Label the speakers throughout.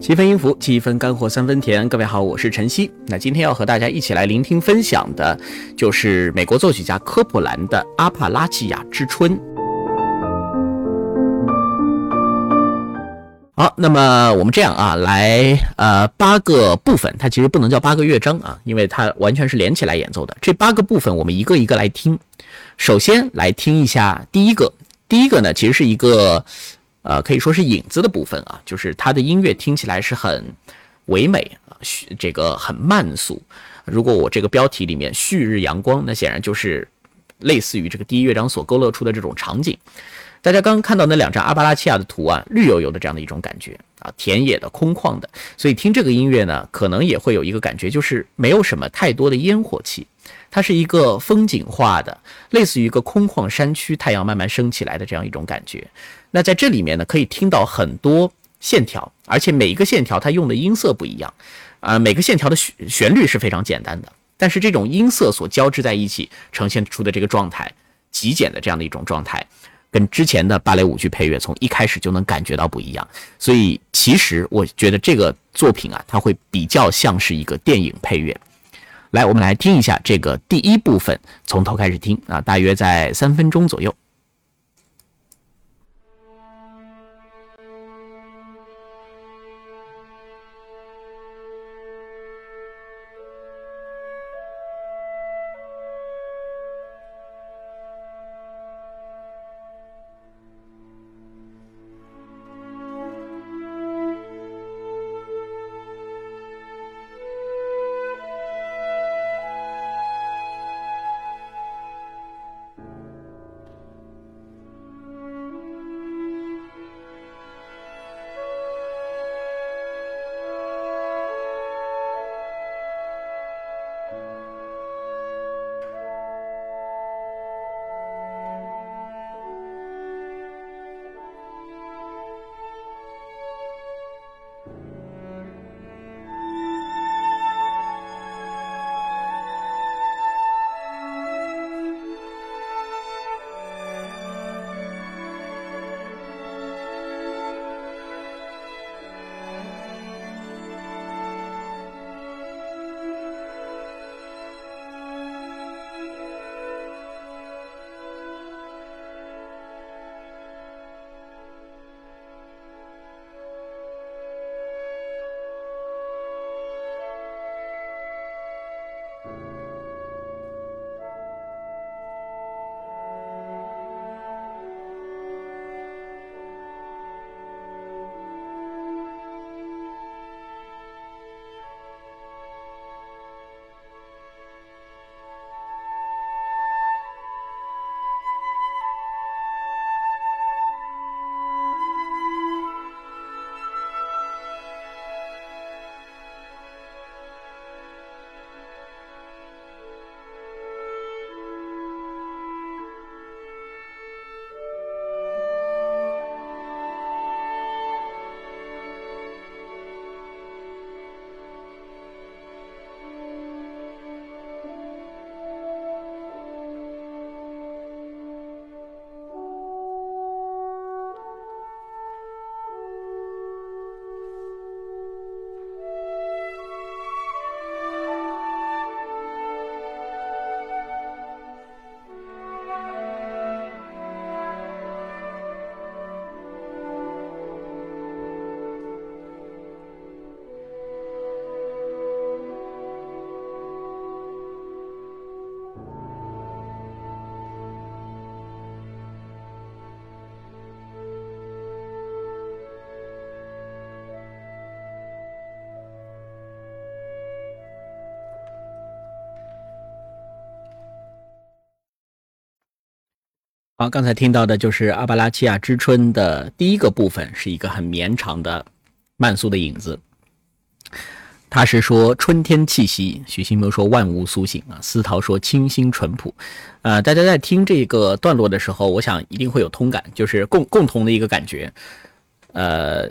Speaker 1: 七分音符，七分干货，三分甜。各位好，我是晨曦。那今天要和大家一起来聆听分享的，就是美国作曲家科普兰的《阿帕拉契亚之春》。好，那么我们这样啊，来呃八个部分，它其实不能叫八个乐章啊，因为它完全是连起来演奏的。这八个部分我们一个一个来听。首先来听一下第一个，第一个呢其实是一个。呃，可以说是影子的部分啊，就是它的音乐听起来是很唯美，这个很慢速。如果我这个标题里面“旭日阳光”，那显然就是类似于这个第一乐章所勾勒出的这种场景。大家刚刚看到那两张阿巴拉契亚的图案，绿油油的这样的一种感觉啊，田野的、空旷的，所以听这个音乐呢，可能也会有一个感觉，就是没有什么太多的烟火气，它是一个风景画的，类似于一个空旷山区，太阳慢慢升起来的这样一种感觉。那在这里面呢，可以听到很多线条，而且每一个线条它用的音色不一样，啊，每个线条的旋旋律是非常简单的，但是这种音色所交织在一起呈现出的这个状态，极简的这样的一种状态，跟之前的芭蕾舞剧配乐从一开始就能感觉到不一样。所以其实我觉得这个作品啊，它会比较像是一个电影配乐。来，我们来听一下这个第一部分，从头开始听啊，大约在三分钟左右。好，刚才听到的就是《阿巴拉契亚之春》的第一个部分，是一个很绵长的慢速的影子。他是说春天气息，许新谋说万物苏醒啊，思桃说清新淳朴。呃，大家在听这个段落的时候，我想一定会有通感，就是共共同的一个感觉。呃，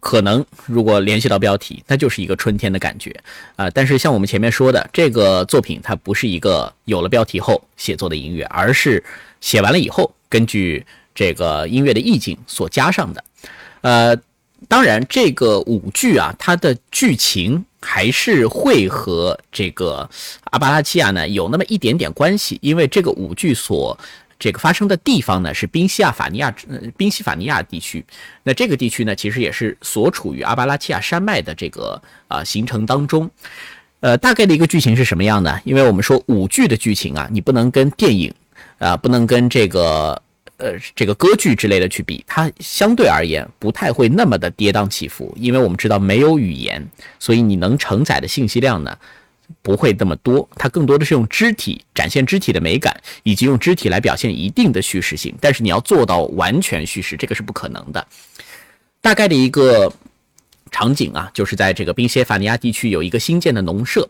Speaker 1: 可能如果联系到标题，那就是一个春天的感觉啊。但是像我们前面说的，这个作品它不是一个有了标题后写作的音乐，而是。写完了以后，根据这个音乐的意境所加上的，呃，当然，这个舞剧啊，它的剧情还是会和这个阿巴拉契亚呢有那么一点点关系，因为这个舞剧所这个发生的地方呢是宾夕法尼亚，宾夕法尼亚地区。那这个地区呢，其实也是所处于阿巴拉契亚山脉的这个啊形成当中。呃，大概的一个剧情是什么样的？因为我们说舞剧的剧情啊，你不能跟电影啊，不能跟这个。呃，这个歌剧之类的去比，它相对而言不太会那么的跌宕起伏，因为我们知道没有语言，所以你能承载的信息量呢不会那么多。它更多的是用肢体展现肢体的美感，以及用肢体来表现一定的叙事性。但是你要做到完全叙事，这个是不可能的。大概的一个场景啊，就是在这个宾夕法尼亚地区有一个新建的农舍。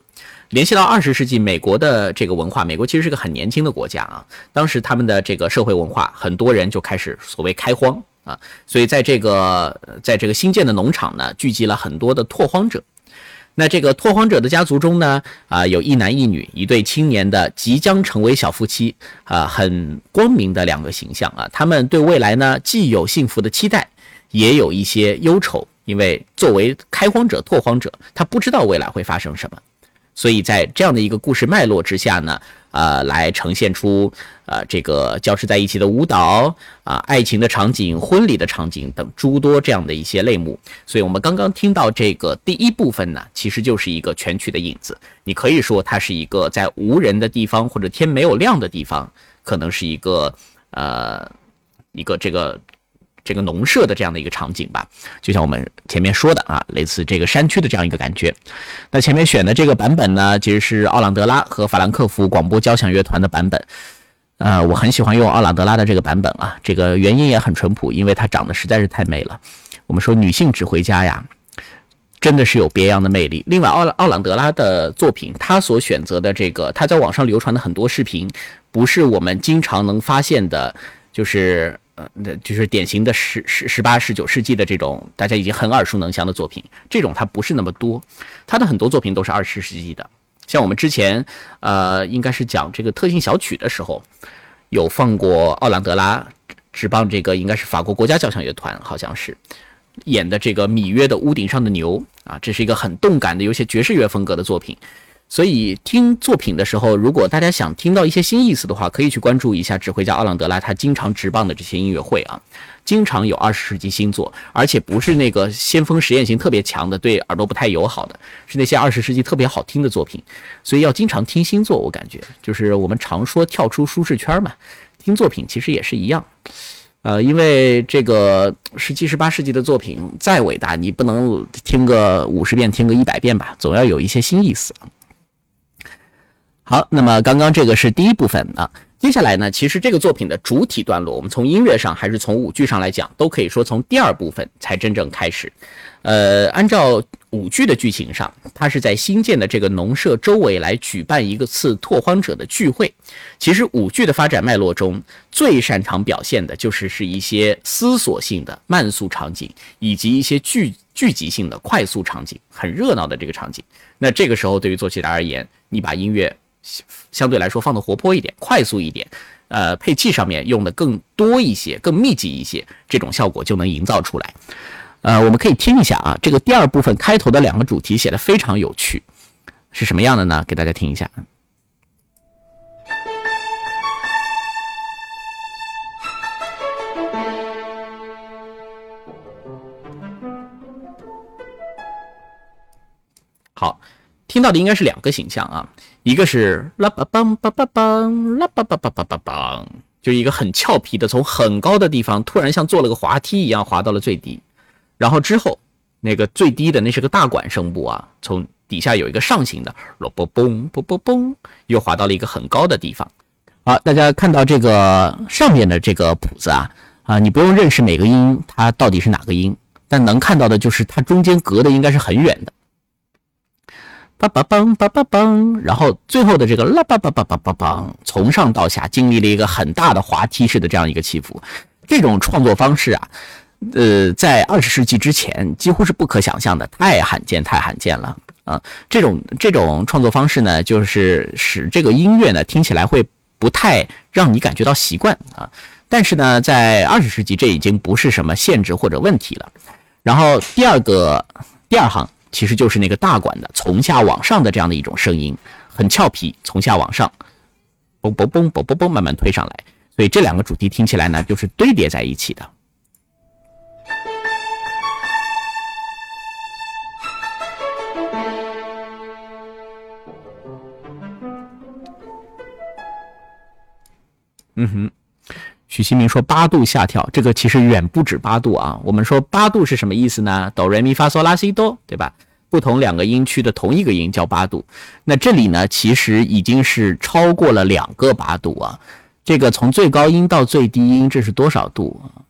Speaker 1: 联系到二十世纪美国的这个文化，美国其实是个很年轻的国家啊。当时他们的这个社会文化，很多人就开始所谓开荒啊，所以在这个在这个新建的农场呢，聚集了很多的拓荒者。那这个拓荒者的家族中呢，啊，有一男一女，一对青年的即将成为小夫妻啊，很光明的两个形象啊。他们对未来呢，既有幸福的期待，也有一些忧愁，因为作为开荒者、拓荒者，他不知道未来会发生什么。所以在这样的一个故事脉络之下呢，呃，来呈现出呃这个交织在一起的舞蹈啊、爱情的场景、婚礼的场景等诸多这样的一些类目。所以我们刚刚听到这个第一部分呢，其实就是一个全曲的影子。你可以说它是一个在无人的地方或者天没有亮的地方，可能是一个呃一个这个。这个农舍的这样的一个场景吧，就像我们前面说的啊，类似这个山区的这样一个感觉。那前面选的这个版本呢，其实是奥朗德拉和法兰克福广播交响乐团的版本。呃，我很喜欢用奥朗德拉的这个版本啊，这个原因也很淳朴，因为它长得实在是太美了。我们说女性指挥家呀，真的是有别样的魅力。另外，奥奥朗德拉的作品，他所选择的这个，他在网上流传的很多视频，不是我们经常能发现的，就是。呃，那就是典型的十十十八十九世纪的这种大家已经很耳熟能详的作品，这种它不是那么多，他的很多作品都是二十世纪的。像我们之前呃，应该是讲这个特性小曲的时候，有放过奥朗德拉执棒这个应该是法国国家交响乐团，好像是演的这个米约的屋顶上的牛啊，这是一个很动感的有些爵士乐风格的作品。所以听作品的时候，如果大家想听到一些新意思的话，可以去关注一下指挥家奥朗德拉他经常执棒的这些音乐会啊，经常有二十世纪新作，而且不是那个先锋实验性特别强的，对耳朵不太友好的，是那些二十世纪特别好听的作品。所以要经常听新作，我感觉就是我们常说跳出舒适圈嘛，听作品其实也是一样。呃，因为这个十七、十八世纪的作品再伟大，你不能听个五十遍、听个一百遍吧，总要有一些新意思。好，那么刚刚这个是第一部分啊，接下来呢，其实这个作品的主体段落，我们从音乐上还是从舞剧上来讲，都可以说从第二部分才真正开始。呃，按照舞剧的剧情上，它是在新建的这个农舍周围来举办一个次拓荒者的聚会。其实舞剧的发展脉络中最擅长表现的就是是一些思索性的慢速场景，以及一些聚聚集性的快速场景，很热闹的这个场景。那这个时候对于作曲家而言，你把音乐相对来说放的活泼一点，快速一点，呃，配器上面用的更多一些，更密集一些，这种效果就能营造出来。呃，我们可以听一下啊，这个第二部分开头的两个主题写的非常有趣，是什么样的呢？给大家听一下。好，听到的应该是两个形象啊。一个是啦吧梆梆梆梆啦吧梆梆梆梆梆，就一个很俏皮的，从很高的地方突然像做了个滑梯一样滑到了最低，然后之后那个最低的那是个大管声部啊，从底下有一个上行的咯嘣嘣嘣嘣嘣，又滑到了一个很高的地方。好，大家看到这个上面的这个谱子啊啊，你不用认识每个音它到底是哪个音，但能看到的就是它中间隔的应该是很远的。梆梆梆梆梆梆，然后最后的这个啦梆梆梆梆梆梆，从上到下经历了一个很大的滑梯式的这样一个起伏。这种创作方式啊，呃，在二十世纪之前几乎是不可想象的，太罕见，太罕见了啊！这种这种创作方式呢，就是使这个音乐呢听起来会不太让你感觉到习惯啊。但是呢，在二十世纪，这已经不是什么限制或者问题了。然后第二个第二行其实就是那个大管的从下往上的这样的一种声音，很俏皮，从下往上，嘣嘣嘣嘣嘣嘣慢慢推上来，所以这两个主题听起来呢就是堆叠在一起的。嗯哼。许新明说：“八度下跳，这个其实远不止八度啊。我们说八度是什么意思呢？哆来咪发嗦拉西哆，对吧？不同两个音区的同一个音叫八度。那这里呢，其实已经是超过了两个八度啊。这个从最高音到最低音，这是多少度啊？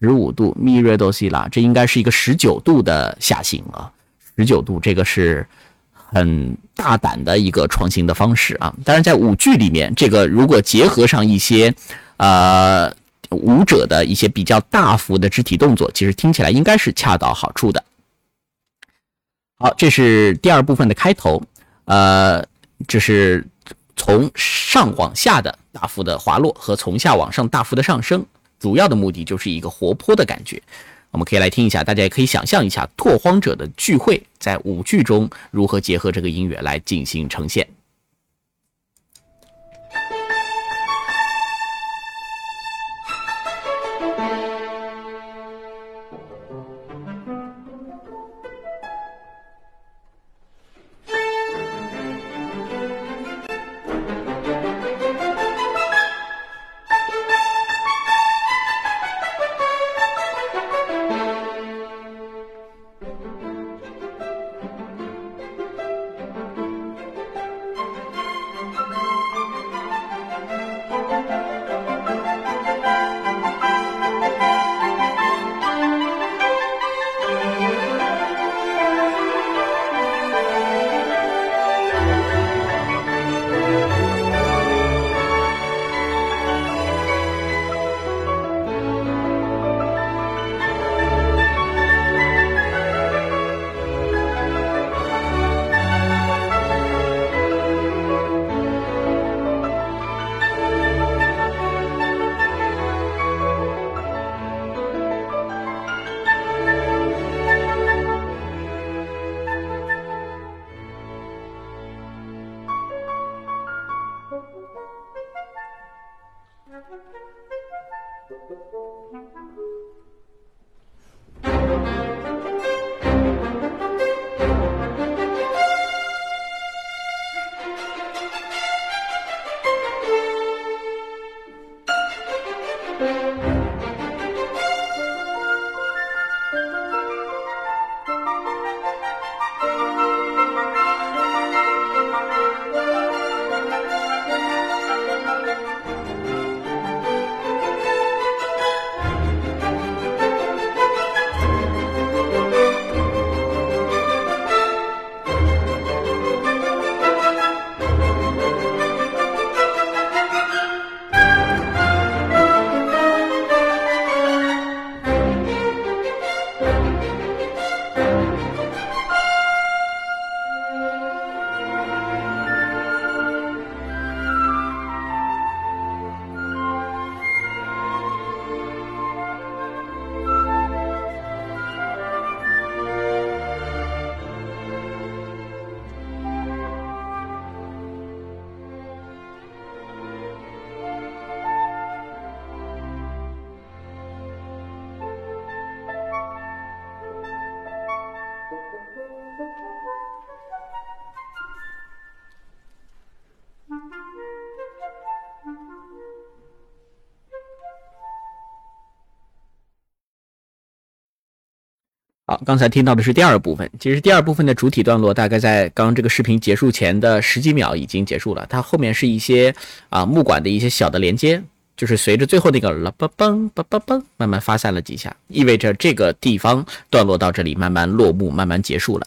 Speaker 1: 十五度咪瑞哆西拉，这应该是一个十九度的下行啊。十九度，这个是很大胆的一个创新的方式啊。当然，在舞剧里面，这个如果结合上一些。”呃，舞者的一些比较大幅的肢体动作，其实听起来应该是恰到好处的。好，这是第二部分的开头。呃，这是从上往下的大幅的滑落和从下往上大幅的上升，主要的目的就是一个活泼的感觉。我们可以来听一下，大家也可以想象一下拓荒者的聚会在舞剧中如何结合这个音乐来进行呈现。刚才听到的是第二部分。其实第二部分的主体段落大概在刚这个视频结束前的十几秒已经结束了。它后面是一些啊木管的一些小的连接，就是随着最后那个啦吧嘣吧吧嘣慢慢发散了几下，意味着这个地方段落到这里慢慢落幕，慢慢结束了。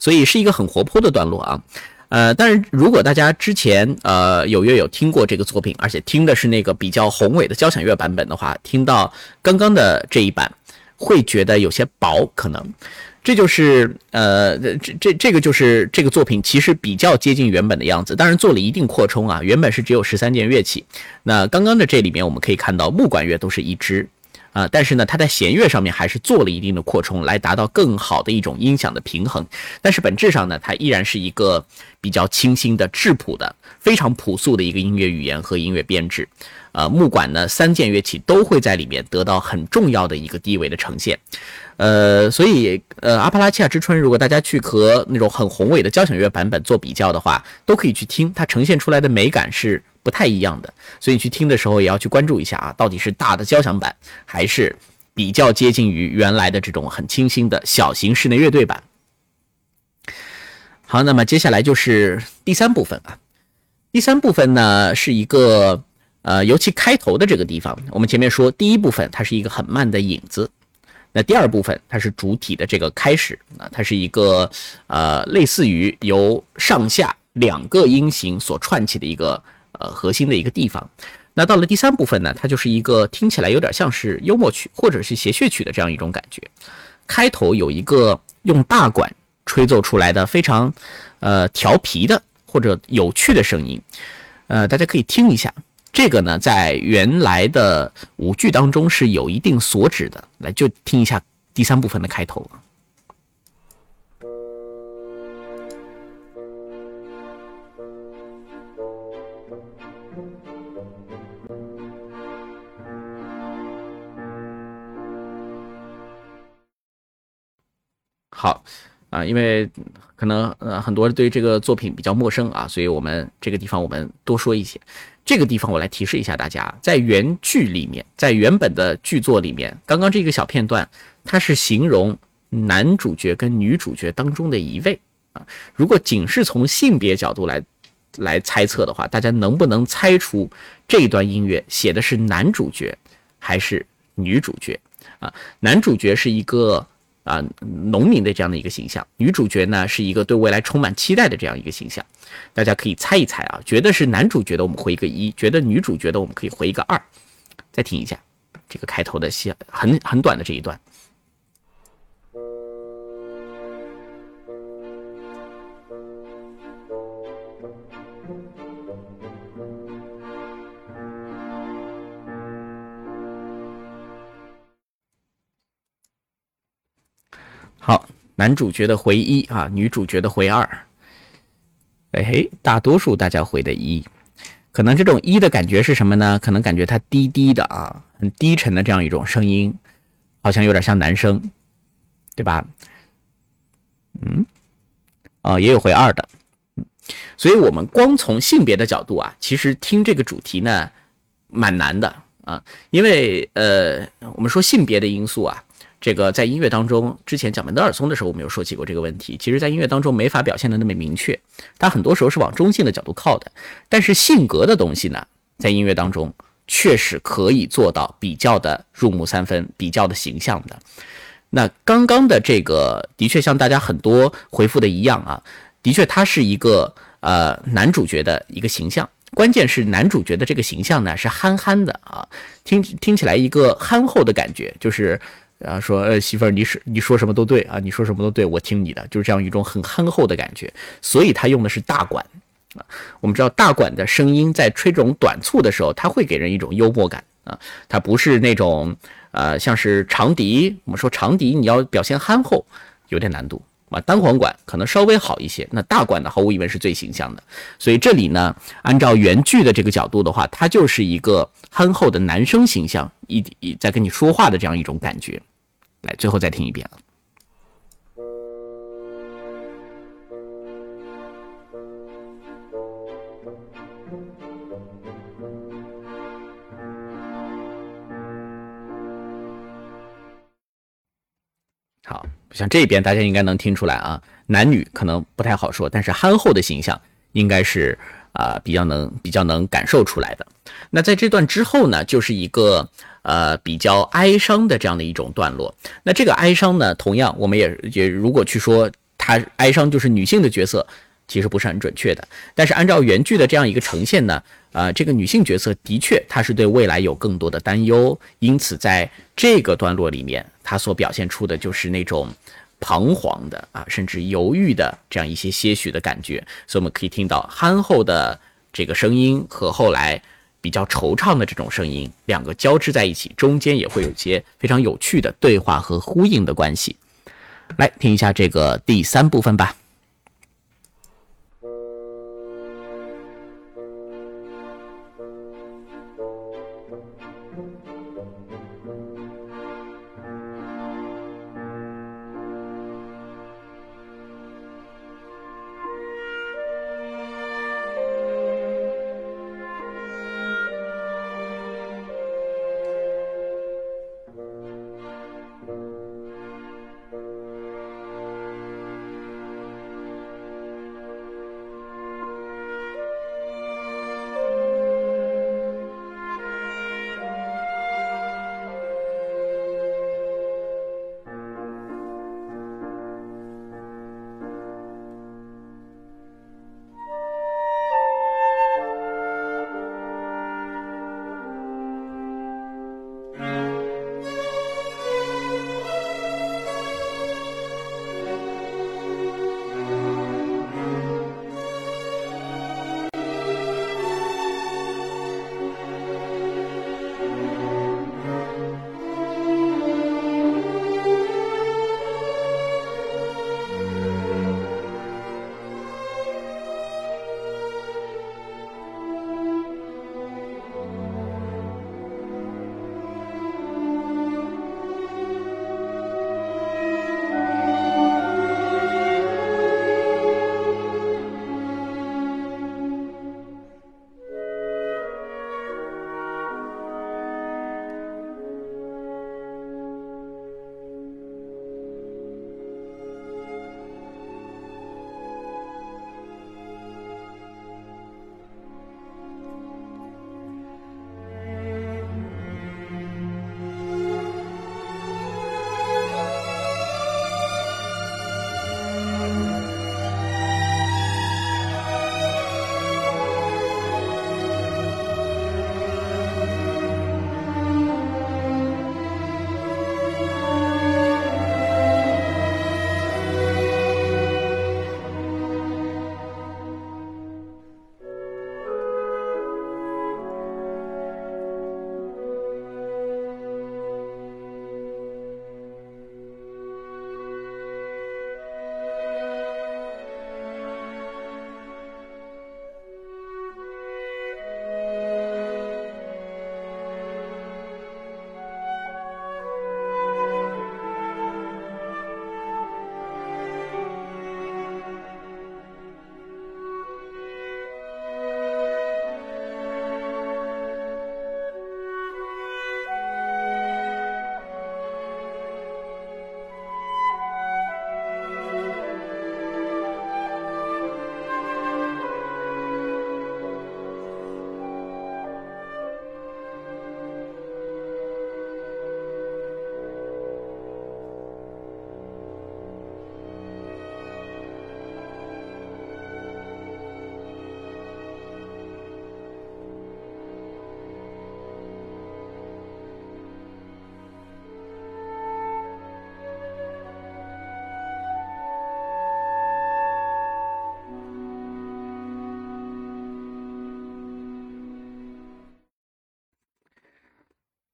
Speaker 1: 所以是一个很活泼的段落啊。呃，但是如果大家之前呃有约有听过这个作品，而且听的是那个比较宏伟的交响乐版本的话，听到刚刚的这一版。会觉得有些薄，可能，这就是呃，这这这个就是这个作品其实比较接近原本的样子，当然做了一定扩充啊。原本是只有十三件乐器，那刚刚的这里面我们可以看到木管乐都是一支，啊，但是呢，它在弦乐上面还是做了一定的扩充，来达到更好的一种音响的平衡。但是本质上呢，它依然是一个比较清新的质朴的、非常朴素的一个音乐语言和音乐编制。呃，木管呢，三件乐器都会在里面得到很重要的一个地位的呈现。呃，所以呃，阿帕拉契亚之春，如果大家去和那种很宏伟的交响乐版本做比较的话，都可以去听，它呈现出来的美感是不太一样的。所以你去听的时候也要去关注一下啊，到底是大的交响版，还是比较接近于原来的这种很清新的小型室内乐队版。好，那么接下来就是第三部分啊，第三部分呢是一个。呃，尤其开头的这个地方，我们前面说第一部分它是一个很慢的影子，那第二部分它是主体的这个开始，啊，它是一个呃类似于由上下两个音型所串起的一个呃核心的一个地方。那到了第三部分呢，它就是一个听起来有点像是幽默曲或者是谐谑曲的这样一种感觉。开头有一个用大管吹奏出来的非常呃调皮的或者有趣的声音，呃，大家可以听一下。这个呢，在原来的舞剧当中是有一定所指的。来，就听一下第三部分的开头。好，啊，因为可能呃很多人对这个作品比较陌生啊，所以我们这个地方我们多说一些。这个地方我来提示一下大家，在原剧里面，在原本的剧作里面，刚刚这个小片段，它是形容男主角跟女主角当中的一位啊。如果仅是从性别角度来来猜测的话，大家能不能猜出这一段音乐写的是男主角还是女主角啊？男主角是一个。啊，农民的这样的一个形象，女主角呢是一个对未来充满期待的这样一个形象，大家可以猜一猜啊，觉得是男主角的我们回一个一，觉得女主角的我们可以回一个二，再听一下这个开头的戏，很很短的这一段。好，男主角的回一啊，女主角的回二。哎嘿，大多数大家回的一，可能这种一的感觉是什么呢？可能感觉它低低的啊，很低沉的这样一种声音，好像有点像男生，对吧？嗯，啊，也有回二的。所以我们光从性别的角度啊，其实听这个主题呢，蛮难的啊，因为呃，我们说性别的因素啊。这个在音乐当中，之前讲门德尔松的时候，我们有说起过这个问题。其实，在音乐当中没法表现的那么明确，它很多时候是往中性的角度靠的。但是性格的东西呢，在音乐当中确实可以做到比较的入木三分，比较的形象的。那刚刚的这个的确像大家很多回复的一样啊，的确他是一个呃男主角的一个形象。关键是男主角的这个形象呢是憨憨的啊，听听起来一个憨厚的感觉，就是。然后说，呃，媳妇儿，你是你说什么都对啊，你说什么都对，我听你的，就是这样一种很憨厚的感觉。所以他用的是大管啊。我们知道大管的声音在吹这种短促的时候，它会给人一种幽默感啊。它不是那种呃，像是长笛，我们说长笛你要表现憨厚有点难度啊。单簧管可能稍微好一些，那大管呢，毫无疑问是最形象的。所以这里呢，按照原剧的这个角度的话，它就是一个憨厚的男生形象，一一在跟你说话的这样一种感觉。来，最后再听一遍好，像这边大家应该能听出来啊，男女可能不太好说，但是憨厚的形象应该是啊比较能比较能感受出来的。那在这段之后呢，就是一个。呃，比较哀伤的这样的一种段落。那这个哀伤呢，同样我们也也如果去说它哀伤就是女性的角色，其实不是很准确的。但是按照原剧的这样一个呈现呢，呃，这个女性角色的确她是对未来有更多的担忧，因此在这个段落里面，她所表现出的就是那种彷徨的啊，甚至犹豫的这样一些些许的感觉。所以我们可以听到憨厚的这个声音和后来。比较惆怅的这种声音，两个交织在一起，中间也会有些非常有趣的对话和呼应的关系。来听一下这个第三部分吧。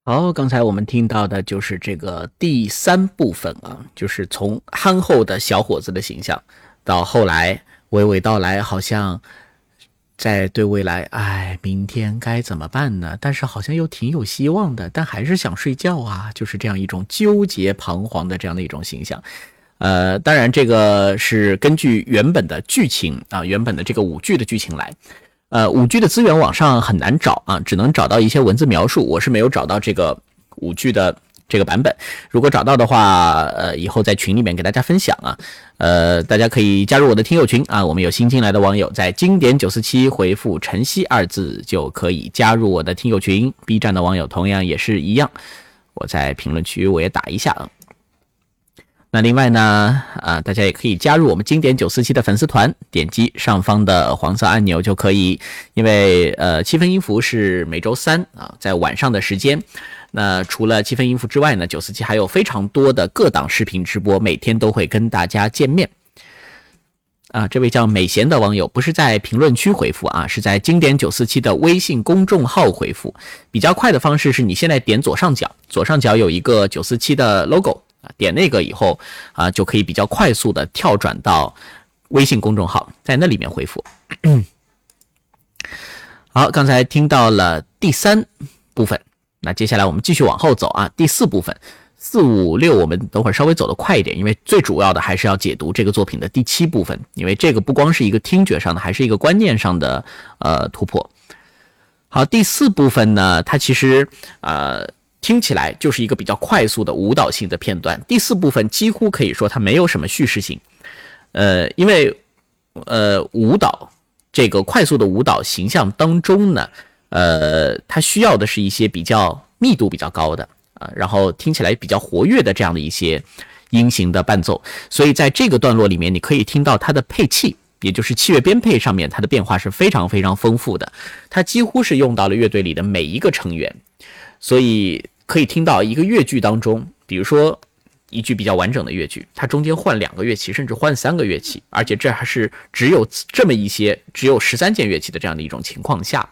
Speaker 1: 好，刚才我们听到的就是这个第三部分啊，就是从憨厚的小伙子的形象，到后来娓娓道来，好像在对未来，哎，明天该怎么办呢？但是好像又挺有希望的，但还是想睡觉啊，就是这样一种纠结彷徨的这样的一种形象。呃，当然这个是根据原本的剧情啊，原本的这个舞剧的剧情来。呃，五 G 的资源网上很难找啊，只能找到一些文字描述。我是没有找到这个五 G 的这个版本。如果找到的话，呃，以后在群里面给大家分享啊。呃，大家可以加入我的听友群啊。我们有新进来的网友，在经典九四七回复“晨曦”二字就可以加入我的听友群。B 站的网友同样也是一样，我在评论区我也打一下啊。那另外呢，啊，大家也可以加入我们经典九四七的粉丝团，点击上方的黄色按钮就可以。因为呃，七分音符是每周三啊，在晚上的时间。那除了七分音符之外呢，九四七还有非常多的各档视频直播，每天都会跟大家见面。啊，这位叫美贤的网友不是在评论区回复啊，是在经典九四七的微信公众号回复。比较快的方式是你现在点左上角，左上角有一个九四七的 logo，点那个以后啊，就可以比较快速的跳转到微信公众号，在那里面回复。好，刚才听到了第三部分，那接下来我们继续往后走啊，第四部分。四五六，我们等会儿稍微走得快一点，因为最主要的还是要解读这个作品的第七部分，因为这个不光是一个听觉上的，还是一个观念上的呃突破。好，第四部分呢，它其实呃听起来就是一个比较快速的舞蹈性的片段。第四部分几乎可以说它没有什么叙事性，呃，因为呃舞蹈这个快速的舞蹈形象当中呢，呃，它需要的是一些比较密度比较高的。啊，然后听起来比较活跃的这样的一些音型的伴奏，所以在这个段落里面，你可以听到它的配器，也就是器乐编配上面，它的变化是非常非常丰富的。它几乎是用到了乐队里的每一个成员，所以可以听到一个乐句当中，比如说一句比较完整的乐句，它中间换两个乐器，甚至换三个乐器，而且这还是只有这么一些，只有十三件乐器的这样的一种情况下。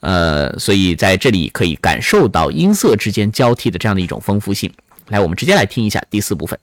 Speaker 1: 呃，所以在这里可以感受到音色之间交替的这样的一种丰富性。来，我们直接来听一下第四部分。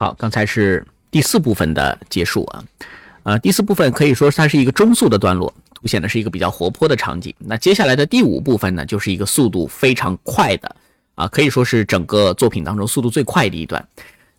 Speaker 1: 好，刚才是第四部分的结束啊，呃，第四部分可以说它是一个中速的段落，凸显的是一个比较活泼的场景。那接下来的第五部分呢，就是一个速度非常快的啊，可以说是整个作品当中速度最快的一段。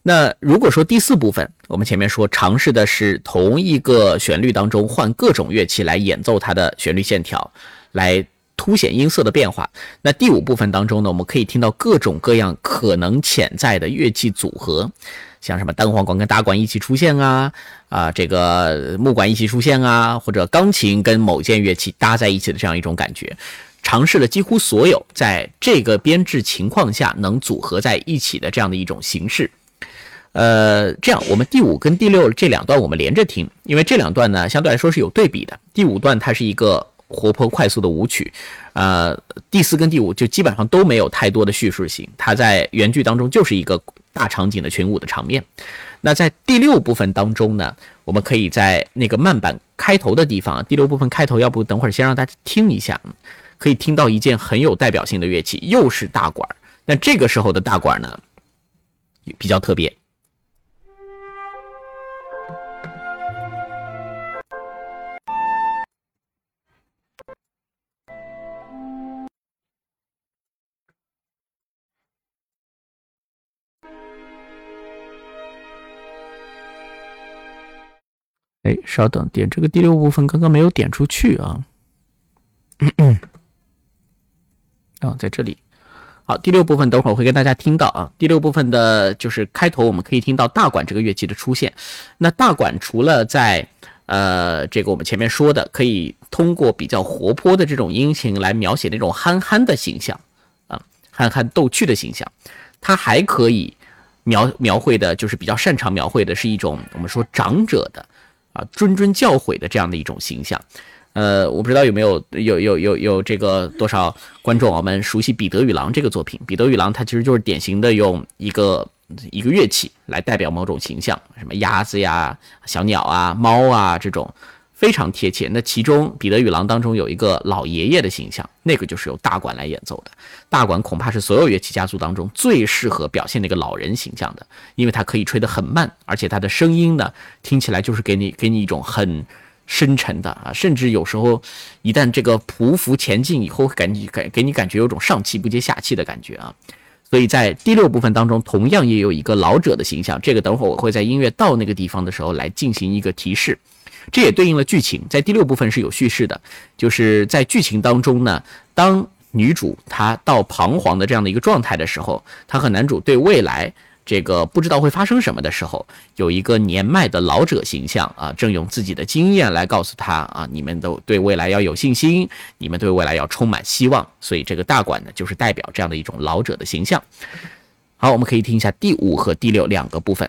Speaker 1: 那如果说第四部分，我们前面说尝试的是同一个旋律当中换各种乐器来演奏它的旋律线条，来。凸显音色的变化。那第五部分当中呢，我们可以听到各种各样可能潜在的乐器组合，像什么单簧管跟打管一起出现啊，啊，这个木管一起出现啊，或者钢琴跟某件乐器搭在一起的这样一种感觉。尝试了几乎所有在这个编制情况下能组合在一起的这样的一种形式。呃，这样我们第五跟第六这两段我们连着听，因为这两段呢相对来说是有对比的。第五段它是一个。活泼快速的舞曲，呃，第四跟第五就基本上都没有太多的叙述性，它在原剧当中就是一个大场景的群舞的场面。那在第六部分当中呢，我们可以在那个慢板开头的地方，第六部分开头，要不等会儿先让大家听一下，可以听到一件很有代表性的乐器，又是大管。那这个时候的大管呢，比较特别。哎，稍等，点这个第六部分刚刚没有点出去啊。嗯嗯啊，在这里。好，第六部分等会儿会跟大家听到啊。第六部分的就是开头，我们可以听到大管这个乐器的出现。那大管除了在呃这个我们前面说的，可以通过比较活泼的这种音型来描写那种憨憨的形象啊，憨憨逗趣的形象，它还可以描描绘的，就是比较擅长描绘的是一种我们说长者的。啊，谆谆教诲的这样的一种形象，呃，我不知道有没有有有有有这个多少观众我们熟悉《彼得与狼》这个作品，《彼得与狼》它其实就是典型的用一个一个乐器来代表某种形象，什么鸭子呀、小鸟啊、猫啊这种。非常贴切。那其中《彼得与狼》当中有一个老爷爷的形象，那个就是由大管来演奏的。大管恐怕是所有乐器家族当中最适合表现那个老人形象的，因为它可以吹得很慢，而且它的声音呢听起来就是给你给你一种很深沉的啊，甚至有时候一旦这个匍匐前进以后，感觉给给你感觉有种上气不接下气的感觉啊。所以在第六部分当中，同样也有一个老者的形象。这个等会儿我会在音乐到那个地方的时候来进行一个提示。这也对应了剧情，在第六部分是有叙事的，就是在剧情当中呢，当女主她到彷徨的这样的一个状态的时候，她和男主对未来这个不知道会发生什么的时候，有一个年迈的老者形象啊，正用自己的经验来告诉他啊，你们都对未来要有信心，你们对未来要充满希望，所以这个大馆呢，就是代表这样的一种老者的形象。好，我们可以听一下第五和第六两个部分。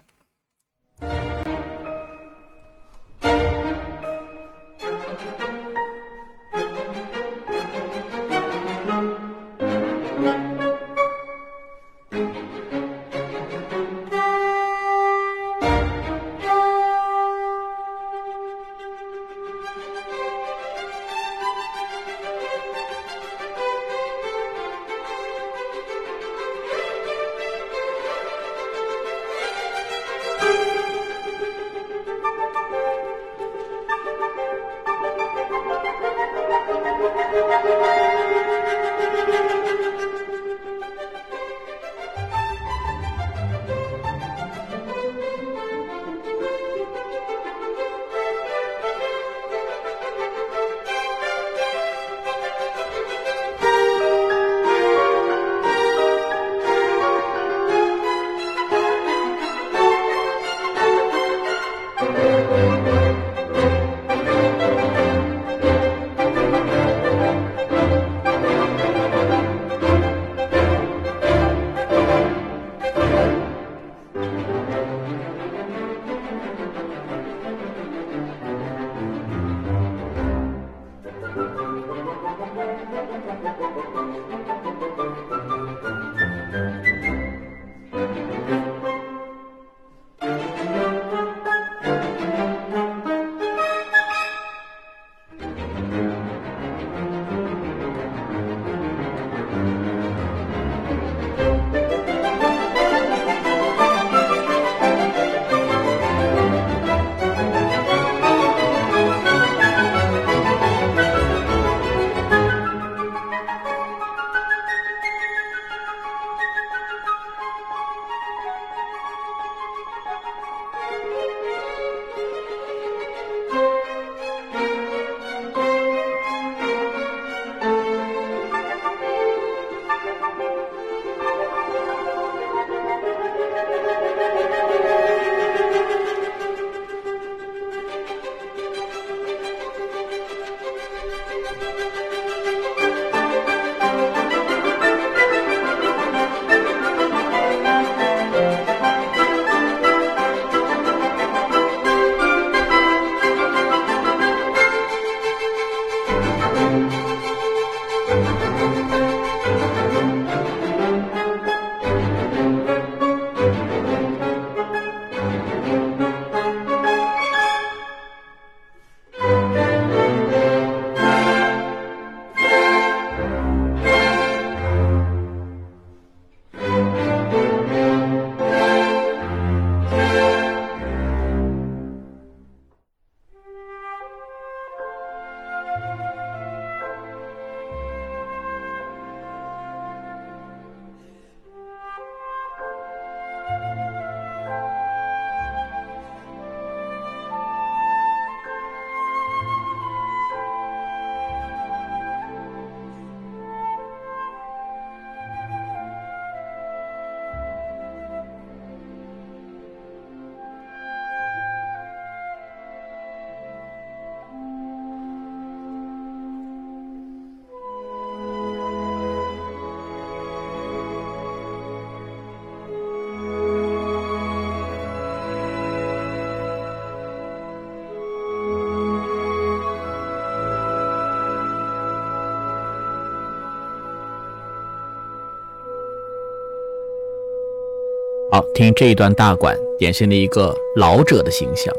Speaker 1: 好，听这一段大管，典型的一个老者的形象。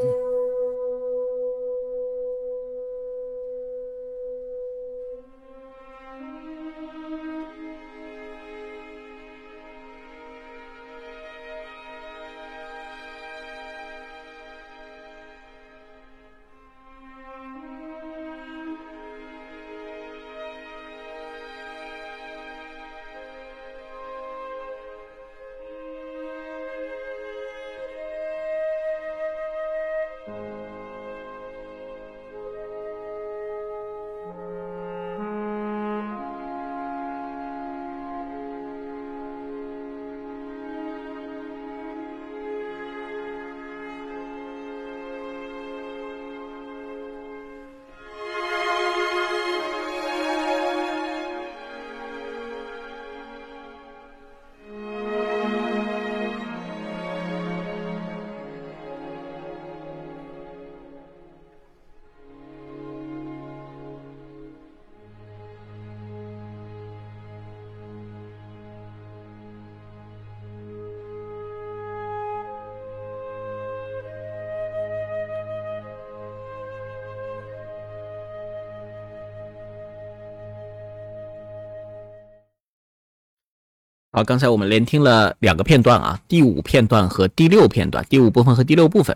Speaker 1: 刚才我们连听了两个片段啊，第五片段和第六片段，第五部分和第六部分。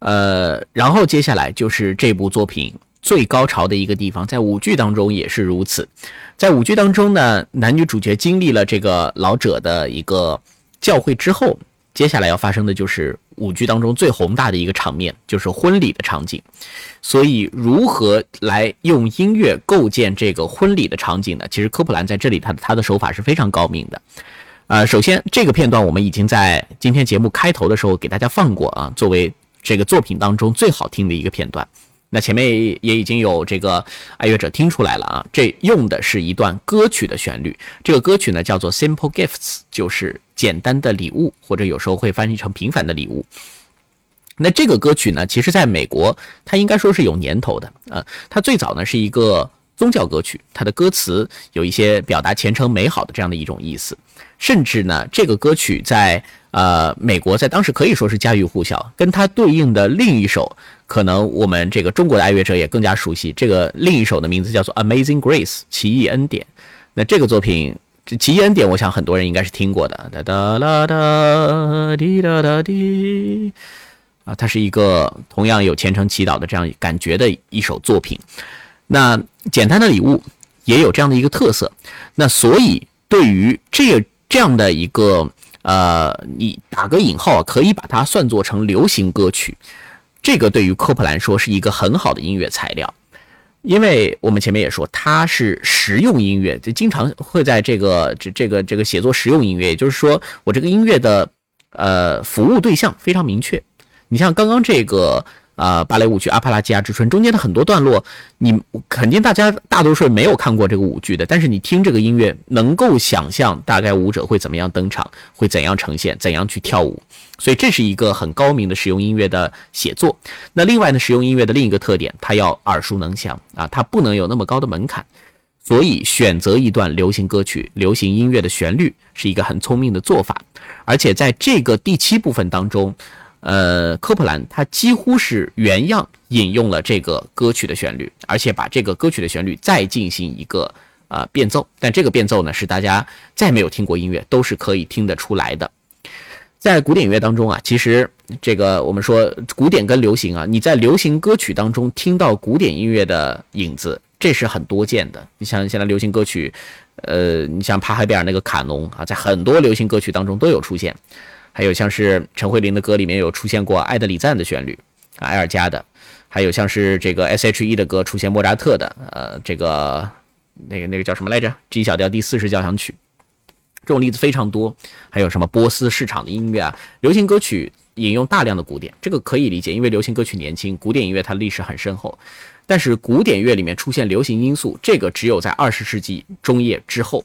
Speaker 1: 呃，然后接下来就是这部作品最高潮的一个地方，在舞剧当中也是如此。在舞剧当中呢，男女主角经历了这个老者的一个教诲之后，接下来要发生的就是舞剧当中最宏大的一个场面，就是婚礼的场景。所以，如何来用音乐构建这个婚礼的场景呢？其实科普兰在这里，他他的手法是非常高明的。呃，首先这个片段我们已经在今天节目开头的时候给大家放过啊，作为这个作品当中最好听的一个片段。那前面也已经有这个爱乐者听出来了啊，这用的是一段歌曲的旋律。这个歌曲呢叫做《Simple Gifts》，就是简单的礼物，或者有时候会翻译成平凡的礼物。那这个歌曲呢，其实在美国，它应该说是有年头的啊。它最早呢是一个宗教歌曲，它的歌词有一些表达虔诚美好的这样的一种意思。甚至呢，这个歌曲在呃美国在当时可以说是家喻户晓。跟它对应的另一首，可能我们这个中国的爱乐者也更加熟悉。这个另一首的名字叫做《Amazing Grace》奇异恩典。那这个作品，这奇异恩典，我想很多人应该是听过的。哒哒啦哒滴哒哒滴。啊，它是一个同样有虔诚祈祷的这样感觉的一首作品。那简单的礼物也有这样的一个特色。那所以对于这这样的一个呃，你打个引号，可以把它算作成流行歌曲。这个对于科普来说是一个很好的音乐材料，因为我们前面也说它是实用音乐，就经常会在这个这这个这个写作实用音乐，也就是说我这个音乐的呃服务对象非常明确。你像刚刚这个啊芭蕾舞剧《阿帕拉契亚之春》中间的很多段落，你肯定大家大多数没有看过这个舞剧的，但是你听这个音乐，能够想象大概舞者会怎么样登场，会怎样呈现，怎样去跳舞，所以这是一个很高明的使用音乐的写作。那另外呢，使用音乐的另一个特点，它要耳熟能详啊，它不能有那么高的门槛，所以选择一段流行歌曲、流行音乐的旋律是一个很聪明的做法，而且在这个第七部分当中。呃，科普兰他几乎是原样引用了这个歌曲的旋律，而且把这个歌曲的旋律再进行一个呃变奏。但这个变奏呢，是大家再没有听过音乐都是可以听得出来的。在古典音乐当中啊，其实这个我们说古典跟流行啊，你在流行歌曲当中听到古典音乐的影子，这是很多见的。你像现在流行歌曲，呃，你像帕海贝尔那个卡农啊，在很多流行歌曲当中都有出现。还有像是陈慧琳的歌里面有出现过《爱的礼赞》的旋律，啊，埃尔加的；还有像是这个 S.H.E 的歌出现莫扎特的，呃，这个那个那个叫什么来着？G 小调第四十交响曲，这种例子非常多。还有什么波斯市场的音乐啊？流行歌曲引用大量的古典，这个可以理解，因为流行歌曲年轻，古典音乐它历史很深厚。但是古典乐里面出现流行因素，这个只有在二十世纪中叶之后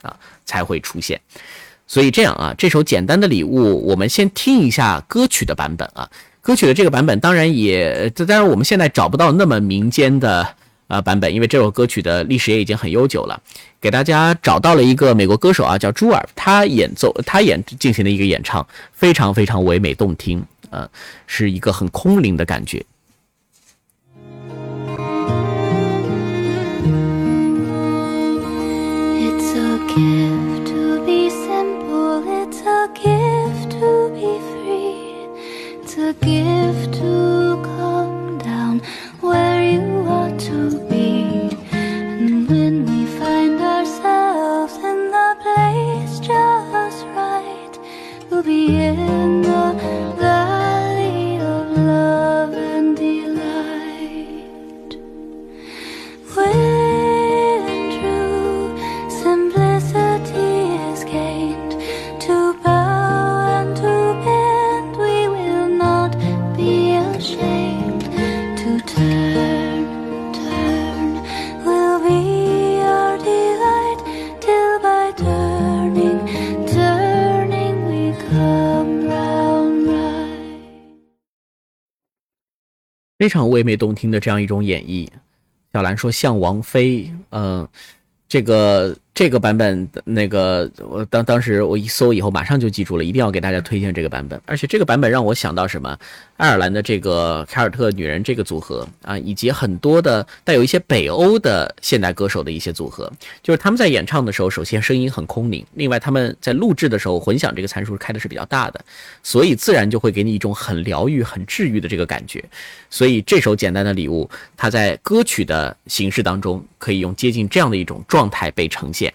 Speaker 1: 啊才会出现。所以这样啊，这首简单的礼物，我们先听一下歌曲的版本啊。歌曲的这个版本当然也，当然我们现在找不到那么民间的呃版本，因为这首歌曲的历史也已经很悠久了，给大家找到了一个美国歌手啊，叫朱尔，他演奏他演进行的一个演唱，非常非常唯美动听，呃，是一个很空灵的感觉。
Speaker 2: it's ok a gift to come down where you ought to be. And when we find ourselves in the place just right, we'll be in the
Speaker 1: 非常唯美动听的这样一种演绎，小兰说像王菲，嗯，这个。这个版本那个，我当当时我一搜以后，马上就记住了，一定要给大家推荐这个版本。而且这个版本让我想到什么？爱尔兰的这个凯尔特女人这个组合啊，以及很多的带有一些北欧的现代歌手的一些组合，就是他们在演唱的时候，首先声音很空灵，另外他们在录制的时候，混响这个参数开的是比较大的，所以自然就会给你一种很疗愈、很治愈的这个感觉。所以这首简单的礼物，它在歌曲的形式当中，可以用接近这样的一种状态被呈现。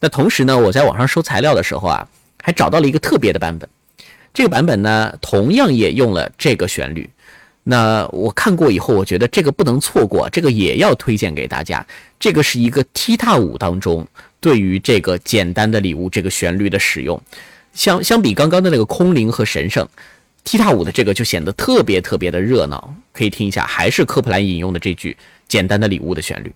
Speaker 1: 那同时呢，我在网上搜材料的时候啊，还找到了一个特别的版本。这个版本呢，同样也用了这个旋律。那我看过以后，我觉得这个不能错过，这个也要推荐给大家。这个是一个踢踏舞当中对于这个简单的礼物这个旋律的使用，相相比刚刚的那个空灵和神圣，踢踏舞的这个就显得特别特别的热闹。可以听一下，还是科普兰引用的这句简单的礼物的旋律。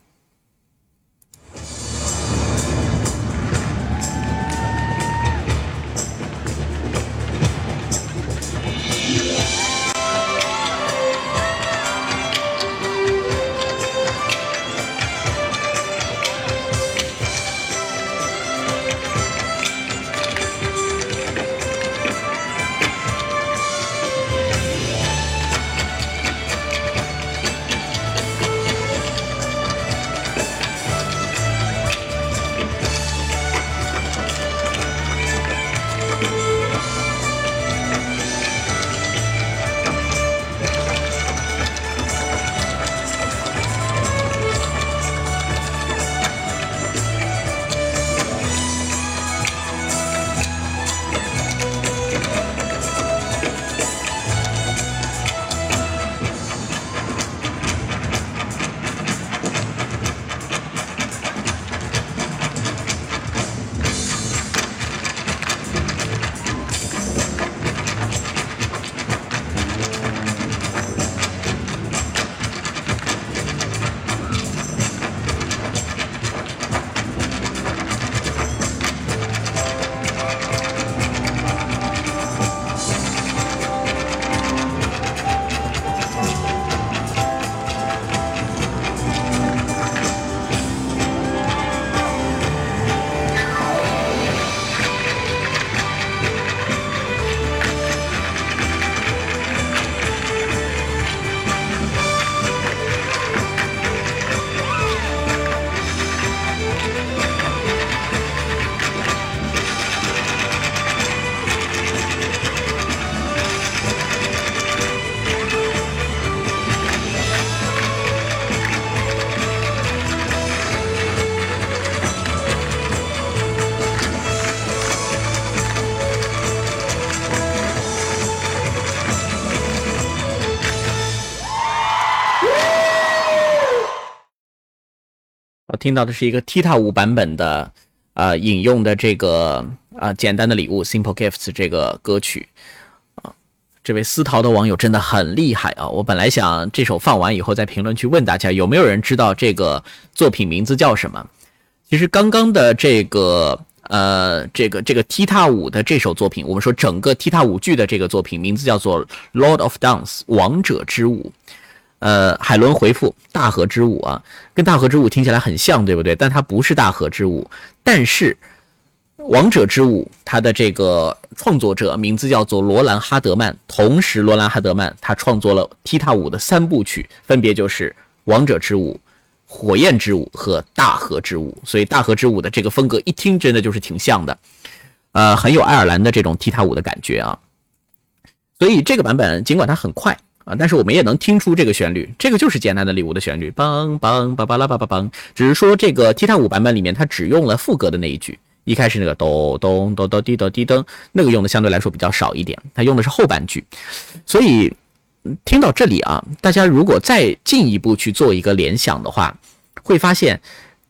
Speaker 1: 听到的是一个踢踏舞版本的，呃，引用的这个啊简单的礼物 Simple Gifts 这个歌曲啊，这位思陶的网友真的很厉害啊！我本来想这首放完以后在评论区问大家有没有人知道这个作品名字叫什么。其实刚刚的这个呃这个这个踢踏舞的这首作品，我们说整个踢踏舞剧的这个作品名字叫做 Lord of Dance 王者之舞。呃，海伦回复大河之舞啊，跟大河之舞听起来很像，对不对？但它不是大河之舞，但是王者之舞它的这个创作者名字叫做罗兰哈德曼，同时罗兰哈德曼他创作了踢踏舞的三部曲，分别就是王者之舞。火焰之舞和大河之舞，所以大河之舞的这个风格一听真的就是挺像的，呃，很有爱尔兰的这种踢踏舞的感觉啊。所以这个版本尽管它很快啊，但是我们也能听出这个旋律，这个就是简单的礼物的旋律，梆梆梆梆啦梆梆梆。只是说这个踢踏舞版本里面它只用了副歌的那一句，一开始那个咚咚咚咚滴咚滴咚，那个用的相对来说比较少一点，它用的是后半句，所以。听到这里啊，大家如果再进一步去做一个联想的话，会发现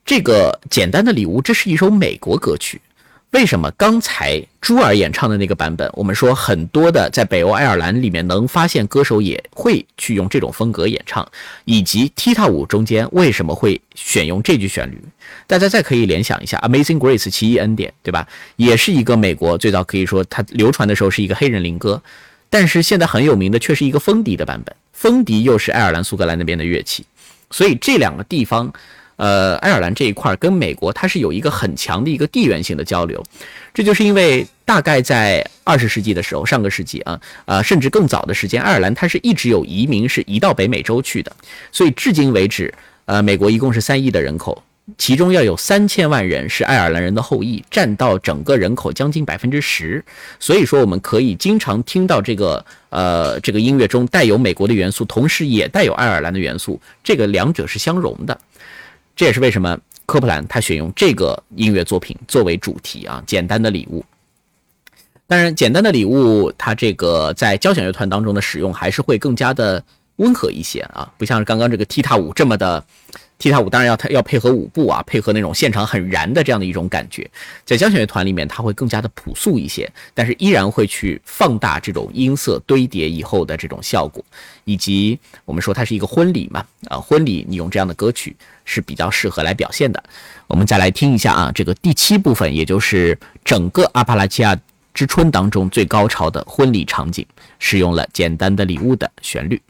Speaker 1: 这个简单的礼物，这是一首美国歌曲。为什么刚才朱尔演唱的那个版本，我们说很多的在北欧爱尔兰里面能发现歌手也会去用这种风格演唱，以及踢踏舞中间为什么会选用这句旋律？大家再可以联想一下《Amazing Grace》奇异恩典，对吧？也是一个美国最早可以说它流传的时候是一个黑人灵歌。但是现在很有名的却是一个风笛的版本，风笛又是爱尔兰苏格兰那边的乐器，所以这两个地方，呃，爱尔兰这一块跟美国它是有一个很强的一个地缘性的交流，这就是因为大概在二十世纪的时候，上个世纪啊，呃，甚至更早的时间，爱尔兰它是一直有移民是移到北美洲去的，所以至今为止，呃，美国一共是三亿的人口。其中要有三千万人是爱尔兰人的后裔，占到整个人口将近百分之十。所以说，我们可以经常听到这个呃这个音乐中带有美国的元素，同时也带有爱尔兰的元素，这个两者是相融的。这也是为什么科普兰他选用这个音乐作品作为主题啊，简单的礼物。当然，简单的礼物它这个在交响乐团当中的使用还是会更加的温和一些啊，不像刚刚这个踢踏舞这么的。踢踏舞当然要要配合舞步啊，配合那种现场很燃的这样的一种感觉，在交响乐团里面，它会更加的朴素一些，但是依然会去放大这种音色堆叠以后的这种效果，以及我们说它是一个婚礼嘛，啊，婚礼你用这样的歌曲是比较适合来表现的。我们再来听一下啊，这个第七部分，也就是整个阿帕拉契亚之春当中最高潮的婚礼场景，使用了简单的礼物的旋律。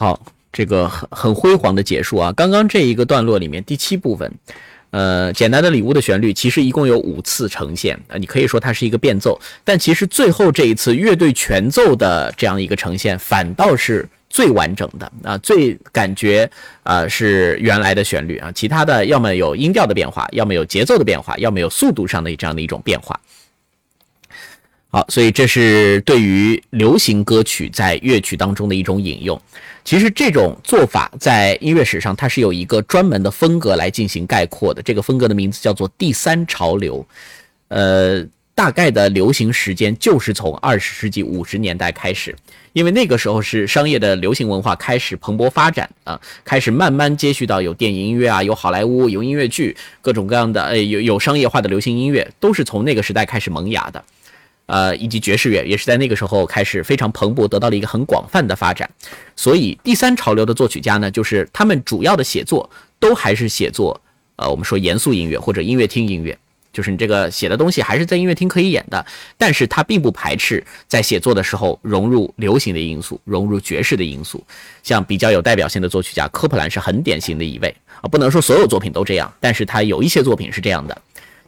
Speaker 1: 好，这个很很辉煌的结束啊！刚刚这一个段落里面第七部分，呃，简单的礼物的旋律其实一共有五次呈现啊，你可以说它是一个变奏，但其实最后这一次乐队全奏的这样一个呈现，反倒是最完整的啊，最感觉啊是原来的旋律啊，其他的要么有音调的变化，要么有节奏的变化，要么有速度上的这样的一种变化。好，所以这是对于流行歌曲在乐曲当中的一种引用。其实这种做法在音乐史上，它是有一个专门的风格来进行概括的。这个风格的名字叫做第三潮流。呃，大概的流行时间就是从二十世纪五十年代开始，因为那个时候是商业的流行文化开始蓬勃发展啊，开始慢慢接续到有电影音乐啊，有好莱坞，有音乐剧，各种各样的呃有有商业化的流行音乐，都是从那个时代开始萌芽的。呃，以及爵士乐也是在那个时候开始非常蓬勃，得到了一个很广泛的发展。所以第三潮流的作曲家呢，就是他们主要的写作都还是写作，呃，我们说严肃音乐或者音乐厅音乐，就是你这个写的东西还是在音乐厅可以演的，但是他并不排斥在写作的时候融入流行的因素，融入爵士的因素。像比较有代表性的作曲家科普兰是很典型的一位啊，不能说所有作品都这样，但是他有一些作品是这样的。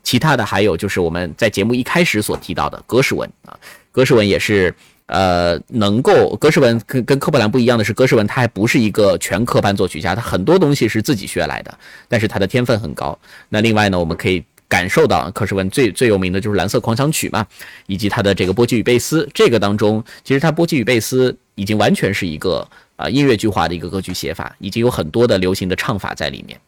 Speaker 1: 其他的还有就是我们在节目一开始所提到的格什文啊，格什文也是呃能够格什文跟跟科普兰不一样的是，格什文他还不是一个全科班作曲家，他很多东西是自己学来的，但是他的天分很高。那另外呢，我们可以感受到科什文最最有名的就是蓝色狂想曲嘛，以及他的这个波吉与贝斯，这个当中其实他波吉与贝斯已经完全是一个啊音乐剧化的一个歌剧写法，已经有很多的流行的唱法在里面。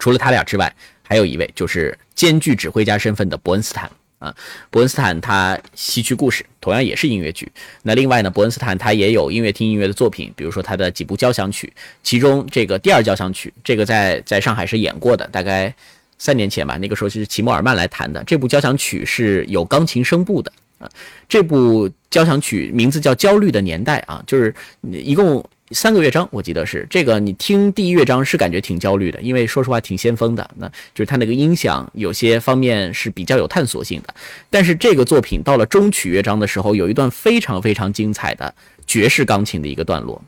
Speaker 1: 除了他俩之外。还有一位就是兼具指挥家身份的伯恩斯坦啊，伯恩斯坦他《西区故事》同样也是音乐剧。那另外呢，伯恩斯坦他也有音乐厅音乐的作品，比如说他的几部交响曲，其中这个第二交响曲，这个在在上海是演过的，大概三年前吧，那个时候是齐默尔曼来弹的。这部交响曲是有钢琴声部的啊，这部交响曲名字叫《焦虑的年代》啊，就是一共。三个乐章，我记得是这个。你听第一乐章是感觉挺焦虑的，因为说实话挺先锋的。那就是它那个音响有些方面是比较有探索性的。但是这个作品到了中曲乐章的时候，有一段非常非常精彩的爵士钢琴的一个段落。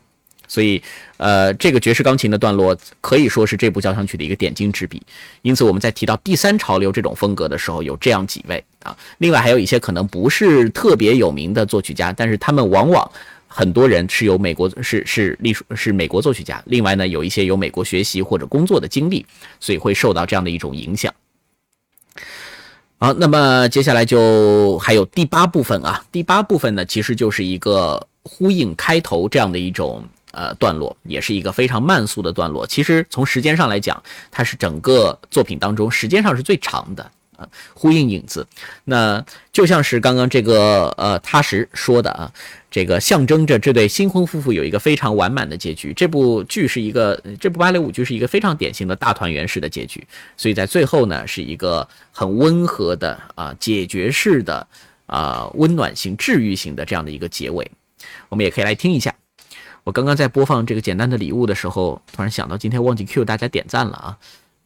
Speaker 1: 所以，呃，这个爵士钢琴的段落可以说是这部交响曲的一个点睛之笔。因此，我们在提到第三潮流这种风格的时候，有这样几位啊。另外还有一些可能不是特别有名的作曲家，但是他们往往。很多人是有美国是是隶属是美国作曲家，另外呢有一些有美国学习或者工作的经历，所以会受到这样的一种影响。好，那么接下来就还有第八部分啊，第八部分呢其实就是一个呼应开头这样的一种呃段落，也是一个非常慢速的段落。其实从时间上来讲，它是整个作品当中时间上是最长的。呼应影子，那就像是刚刚这个呃踏实说的啊，这个象征着这对新婚夫妇有一个非常完满的结局。这部剧是一个，这部芭蕾舞剧是一个非常典型的大团圆式的结局，所以在最后呢，是一个很温和的啊解决式的啊温暖型、治愈型的这样的一个结尾。我们也可以来听一下。我刚刚在播放这个简单的礼物的时候，突然想到今天忘记 Q 大家点赞了啊。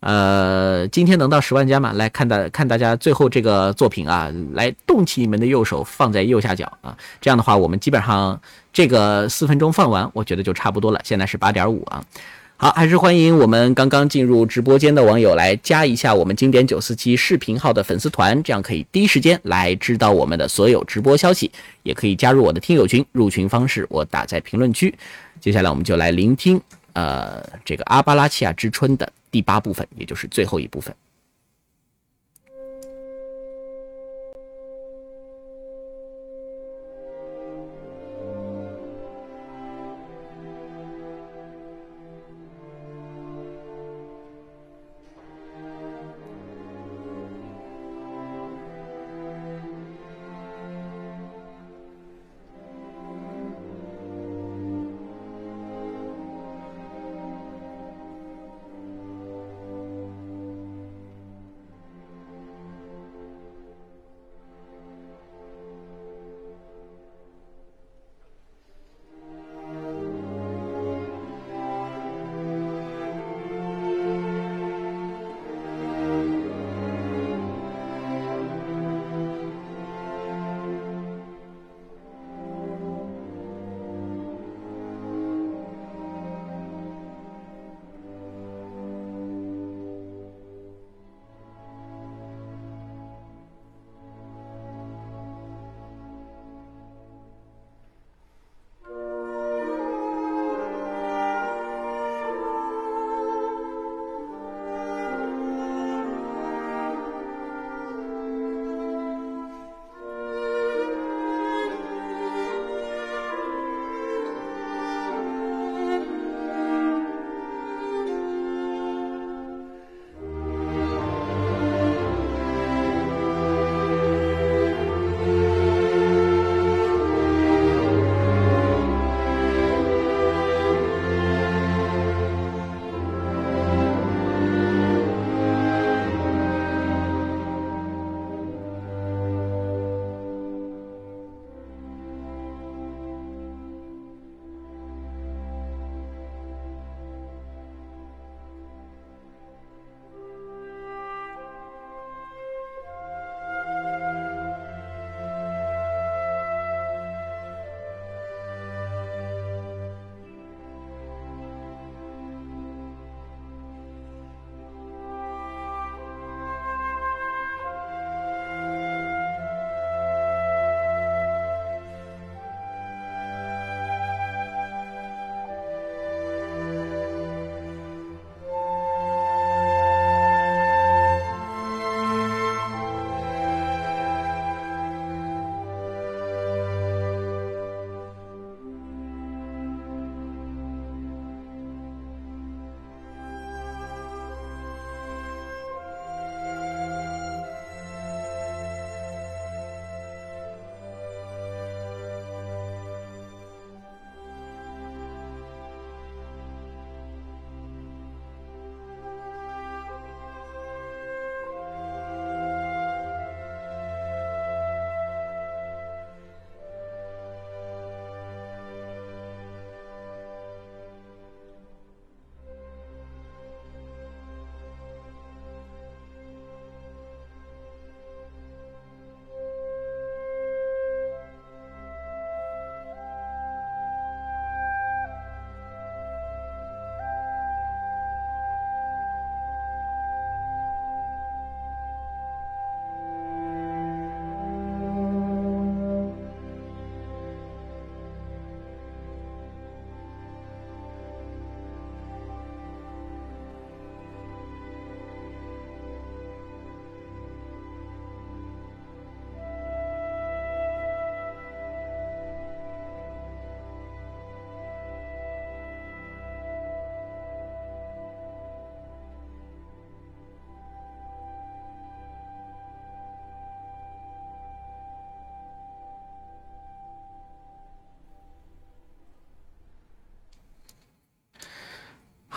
Speaker 1: 呃，今天能到十万加吗？来看大看大家最后这个作品啊，来动起你们的右手，放在右下角啊。这样的话，我们基本上这个四分钟放完，我觉得就差不多了。现在是八点五啊。好，还是欢迎我们刚刚进入直播间的网友来加一下我们经典九四七视频号的粉丝团，这样可以第一时间来知道我们的所有直播消息，也可以加入我的听友群。入群方式我打在评论区。接下来我们就来聆听呃这个阿巴拉契亚之春的。第八部分，也就是最后一部分。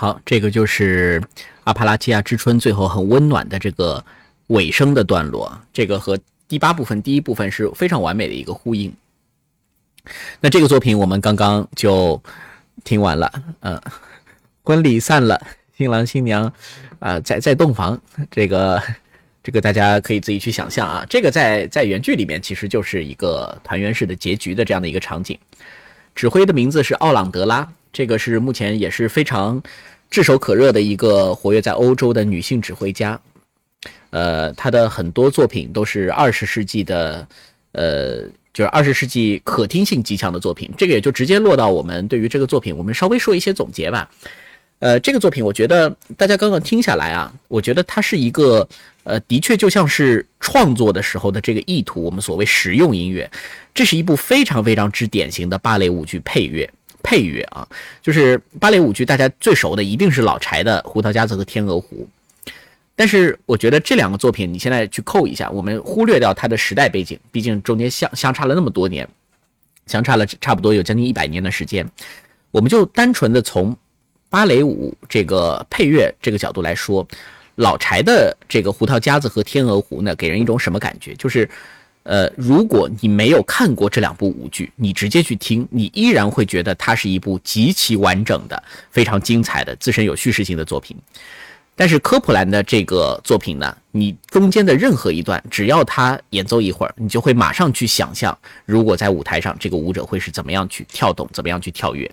Speaker 1: 好，这个就是阿帕拉契亚之春最后很温暖的这个尾声的段落，这个和第八部分第一部分是非常完美的一个呼应。那这个作品我们刚刚就听完了，嗯，婚礼散了，新郎新娘啊在在洞房，这个这个大家可以自己去想象啊，这个在在原剧里面其实就是一个团圆式的结局的这样的一个场景。指挥的名字是奥朗德拉。这个是目前也是非常炙手可热的一个活跃在欧洲的女性指挥家，呃，她的很多作品都是二十世纪的，呃，就是二十世纪可听性极强的作品。这个也就直接落到我们对于这个作品，我们稍微说一些总结吧。呃，这个作品我觉得大家刚刚听下来啊，我觉得它是一个，呃，的确就像是创作的时候的这个意图，我们所谓实用音乐，这是一部非常非常之典型的芭蕾舞剧配乐。配乐啊，就是芭蕾舞剧，大家最熟的一定是老柴的《胡桃夹子》和《天鹅湖》。但是我觉得这两个作品，你现在去扣一下，我们忽略掉它的时代背景，毕竟中间相相差了那么多年，相差了差不多有将近一百年的时间。我们就单纯的从芭蕾舞这个配乐这个角度来说，老柴的这个《胡桃夹子》和《天鹅湖》呢，给人一种什么感觉？就是。呃，如果你没有看过这两部舞剧，你直接去听，你依然会觉得它是一部极其完整的、非常精彩的、自身有叙事性的作品。但是科普兰的这个作品呢，你中间的任何一段，只要他演奏一会儿，你就会马上去想象，如果在舞台上这个舞者会是怎么样去跳动，怎么样去跳跃，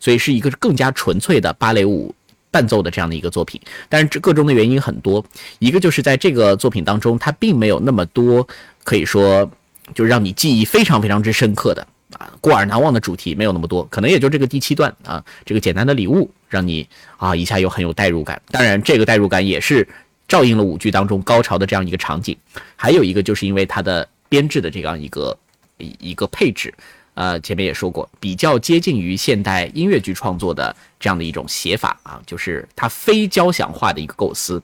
Speaker 1: 所以是一个更加纯粹的芭蕾舞伴奏的这样的一个作品。但是这个中的原因很多，一个就是在这个作品当中，它并没有那么多。可以说，就让你记忆非常非常之深刻的啊，过耳难忘的主题没有那么多，可能也就这个第七段啊，这个简单的礼物让你啊一下又很有代入感。当然，这个代入感也是照应了舞剧当中高潮的这样一个场景。还有一个就是因为它的编制的这样一个一一个配置，呃，前面也说过，比较接近于现代音乐剧创作的这样的一种写法啊，就是它非交响化的一个构思。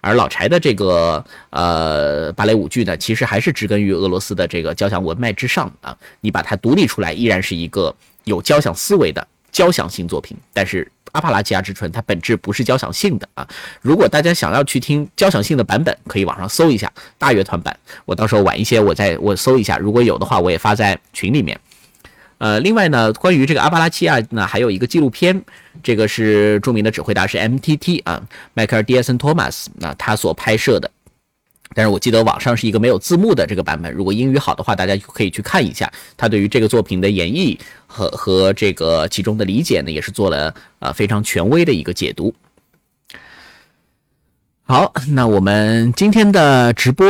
Speaker 1: 而老柴的这个呃芭蕾舞剧呢，其实还是植根于俄罗斯的这个交响文脉之上啊。你把它独立出来，依然是一个有交响思维的交响性作品。但是《阿帕拉契亚之春》它本质不是交响性的啊。如果大家想要去听交响性的版本，可以网上搜一下大乐团版。我到时候晚一些我再我搜一下，如果有的话，我也发在群里面。呃，另外呢，关于这个阿巴拉契亚呢，还有一个纪录片，这个是著名的指挥大师 M.T.T 啊，迈克尔·迪埃森·托马斯，那他所拍摄的。但是我记得网上是一个没有字幕的这个版本，如果英语好的话，大家可以去看一下。他对于这个作品的演绎和和这个其中的理解呢，也是做了呃非常权威的一个解读。好，那我们今天的直播，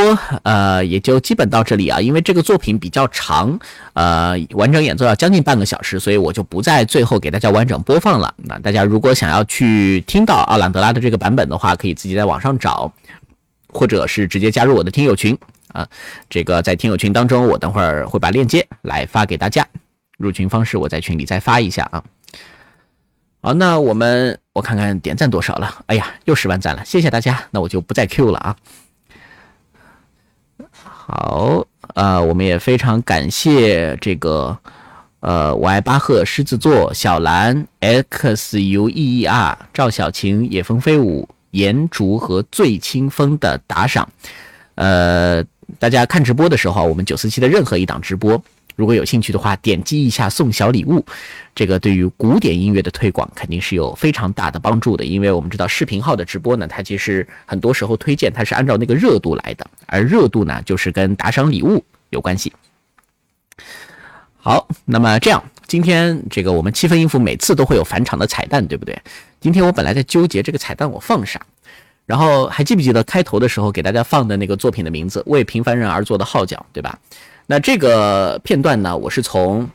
Speaker 1: 呃，也就基本到这里啊。因为这个作品比较长，呃，完整演奏要将近半个小时，所以我就不在最后给大家完整播放了。那大家如果想要去听到奥朗德拉的这个版本的话，可以自己在网上找，或者是直接加入我的听友群啊。这个在听友群当中，我等会儿会把链接来发给大家。入群方式我在群里再发一下啊。好，那我们。我看看点赞多少了？哎呀，又十万赞了，谢谢大家。那我就不再 Q 了啊。好，呃，我们也非常感谢这个，呃，我爱巴赫狮子座小兰 X U E E R 赵小晴野蜂飞舞颜竹和醉清风的打赏。呃，大家看直播的时候，我们九四七的任何一档直播。如果有兴趣的话，点击一下送小礼物，这个对于古典音乐的推广肯定是有非常大的帮助的。因为我们知道视频号的直播呢，它其实很多时候推荐它是按照那个热度来的，而热度呢就是跟打赏礼物有关系。好，那么这样，今天这个我们七分音符每次都会有返场的彩蛋，对不对？今天我本来在纠结这个彩蛋我放啥，然后还记不记得开头的时候给大家放的那个作品的名字《为平凡人而做的号角》，对吧？那这个片段呢，我是从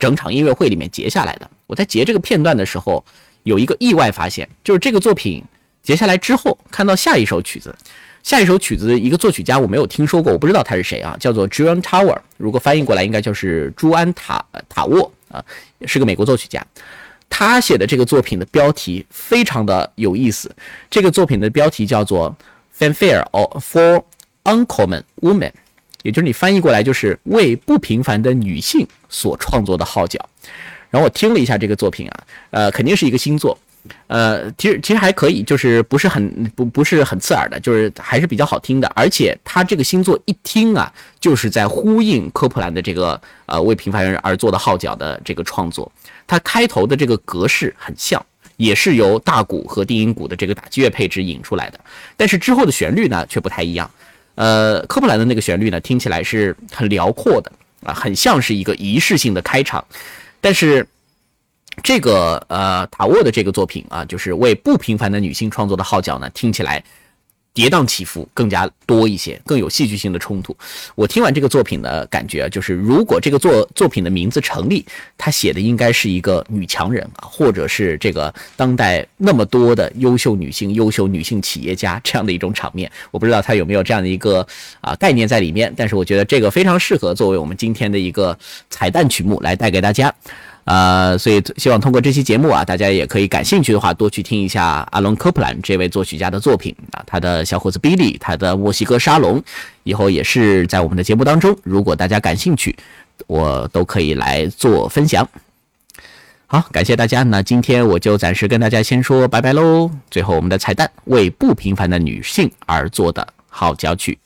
Speaker 1: 整场音乐会里面截下来的。我在截这个片段的时候，有一个意外发现，就是这个作品截下来之后，看到下一首曲子，下一首曲子一个作曲家我没有听说过，我不知道他是谁啊，叫做 Juan Tower，如果翻译过来应该就是朱安塔塔沃啊，是个美国作曲家。他写的这个作品的标题非常的有意思，这个作品的标题叫做 Fanfare for Uncommon Women。也就是你翻译过来就是为不平凡的女性所创作的号角，然后我听了一下这个作品啊，呃，肯定是一个新作，呃，其实其实还可以，就是不是很不不是很刺耳的，就是还是比较好听的。而且他这个星座一听啊，就是在呼应科普兰的这个呃为平凡人而做的号角的这个创作。它开头的这个格式很像，也是由大鼓和低音鼓的这个打击乐配置引出来的。但是之后的旋律呢却不太一样。呃，科布兰的那个旋律呢听起来是很辽阔的啊，很像是一个仪式性的开场，但是。这个呃塔沃的这个作品啊，就是为不平凡的女性创作的号角呢，听起来跌宕起伏，更加多一些，更有戏剧性的冲突。我听完这个作品的感觉就是，如果这个作作品的名字成立，他写的应该是一个女强人啊，或者是这个当代那么多的优秀女性、优秀女性企业家这样的一种场面。我不知道他有没有这样的一个啊概念在里面，但是我觉得这个非常适合作为我们今天的一个彩蛋曲目来带给大家。呃，所以希望通过这期节目啊，大家也可以感兴趣的话，多去听一下阿隆·科普兰这位作曲家的作品啊，他的小伙子 Billy，他的墨西哥沙龙，以后也是在我们的节目当中，如果大家感兴趣，我都可以来做分享。好，感谢大家，那今天我就暂时跟大家先说拜拜喽。最后我们的彩蛋，为不平凡的女性而做的号角曲。